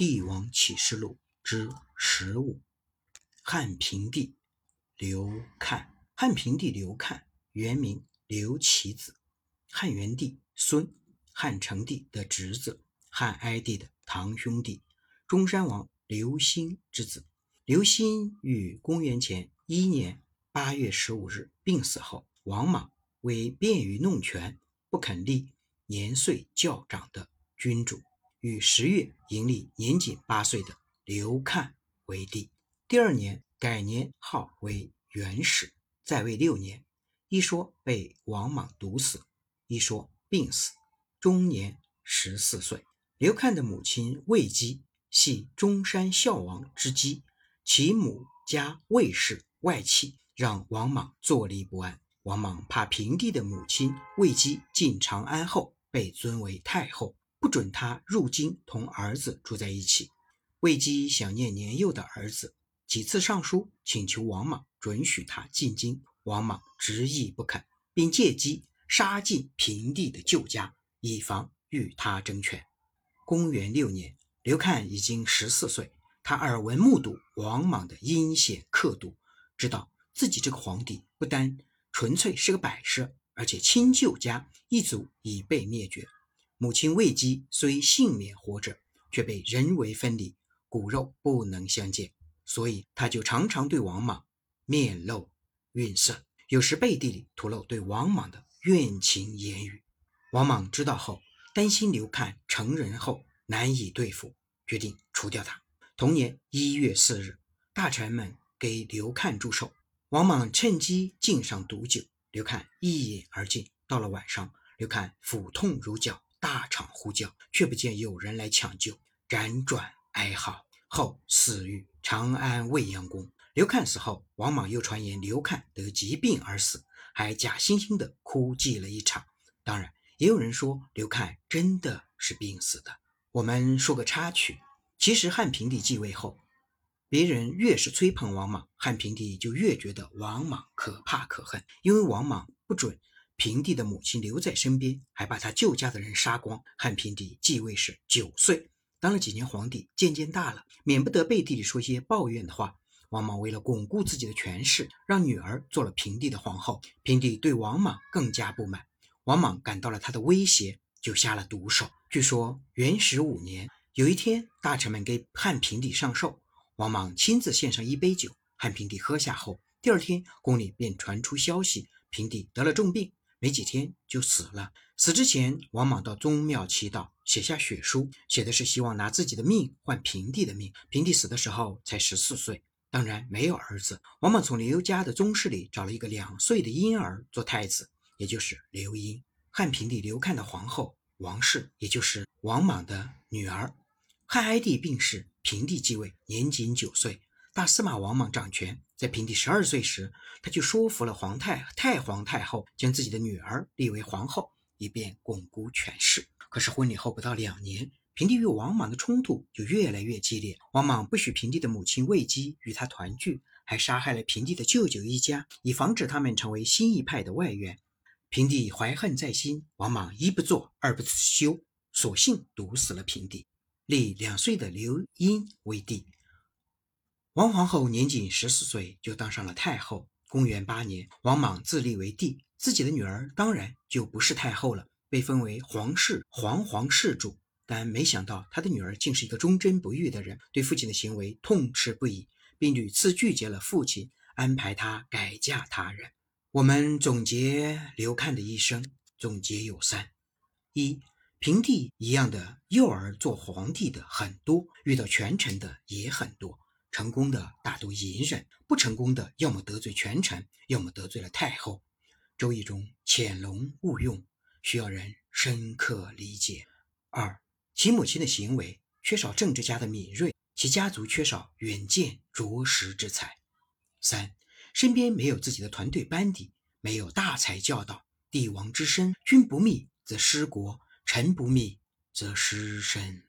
帝王启示录》之十五。汉平帝刘看，汉平帝刘看原名刘启子，汉元帝孙，汉成帝的侄子，汉哀帝的堂兄弟，中山王刘兴之子。刘兴于公元前一年八月十五日病死后，王莽为便于弄权，不肯立年岁较长的君主。于十月迎立年仅八岁的刘看为帝，第二年改年号为元始，在位六年。一说被王莽毒死，一说病死，终年十四岁。刘看的母亲魏姬系中山孝王之姬，其母家魏氏外戚，让王莽坐立不安。王莽怕平帝的母亲魏姬进长安后被尊为太后。不准他入京同儿子住在一起。魏姬想念年幼的儿子，几次上书请求王莽准许他进京，王莽执意不肯，并借机杀尽平帝的旧家，以防与他争权。公元六年，刘看已经十四岁，他耳闻目睹王莽的阴险刻毒，知道自己这个皇帝不单纯粹是个摆设，而且亲旧家一族已被灭绝。母亲魏姬虽幸免活着，却被人为分离，骨肉不能相见，所以他就常常对王莽面露愠色，有时背地里吐露对王莽的怨情言语。王莽知道后，担心刘看成人后难以对付，决定除掉他。同年一月四日，大臣们给刘看祝寿，王莽趁机敬上毒酒，刘看一饮而尽。到了晚上，刘看腹痛如绞。大场呼叫，却不见有人来抢救，辗转哀嚎，后死于长安未央宫。刘看死后，王莽又传言刘看得疾病而死，还假惺惺地哭祭了一场。当然，也有人说刘看真的是病死的。我们说个插曲，其实汉平帝继位后，别人越是吹捧王莽，汉平帝就越觉得王莽可怕可恨，因为王莽不准。平帝的母亲留在身边，还把他旧家的人杀光。汉平帝继位时九岁，当了几年皇帝，渐渐大了，免不得背地里说些抱怨的话。王莽为了巩固自己的权势，让女儿做了平帝的皇后。平帝对王莽更加不满，王莽感到了他的威胁，就下了毒手。据说元始五年，有一天，大臣们给汉平帝上寿，王莽亲自献上一杯酒，汉平帝喝下后，第二天宫里便传出消息，平帝得了重病。没几天就死了。死之前，王莽到宗庙祈祷，写下血书，写的是希望拿自己的命换平帝的命。平帝死的时候才十四岁，当然没有儿子。王莽从刘家的宗室里找了一个两岁的婴儿做太子，也就是刘婴。汉平帝刘看的皇后王氏，也就是王莽的女儿。汉哀帝病逝，平帝继位，年仅九岁。大司马王莽掌权，在平帝十二岁时，他就说服了皇太太皇太后，将自己的女儿立为皇后，以便巩固权势。可是婚礼后不到两年，平帝与王莽的冲突就越来越激烈。王莽不许平帝的母亲魏姬与他团聚，还杀害了平帝的舅舅一家，以防止他们成为新一派的外援。平帝怀恨在心，王莽一不做二不休，索性毒死了平帝，立两岁的刘婴为帝。王皇后年仅十四岁就当上了太后。公元八年，王莽自立为帝，自己的女儿当然就不是太后了，被封为皇室皇皇室主。但没想到他的女儿竟是一个忠贞不渝的人，对父亲的行为痛斥不已，并屡次拒绝了父亲安排他改嫁他人。我们总结刘看的一生，总结有三：一，平帝一样的幼儿做皇帝的很多，遇到权臣的也很多。成功的大多隐忍，不成功的要么得罪权臣，要么得罪了太后。周易中潜龙勿用，需要人深刻理解。二，其母亲的行为缺少政治家的敏锐，其家族缺少远见卓识之才。三，身边没有自己的团队班底，没有大才教导。帝王之身，君不密则失国，臣不密则失身。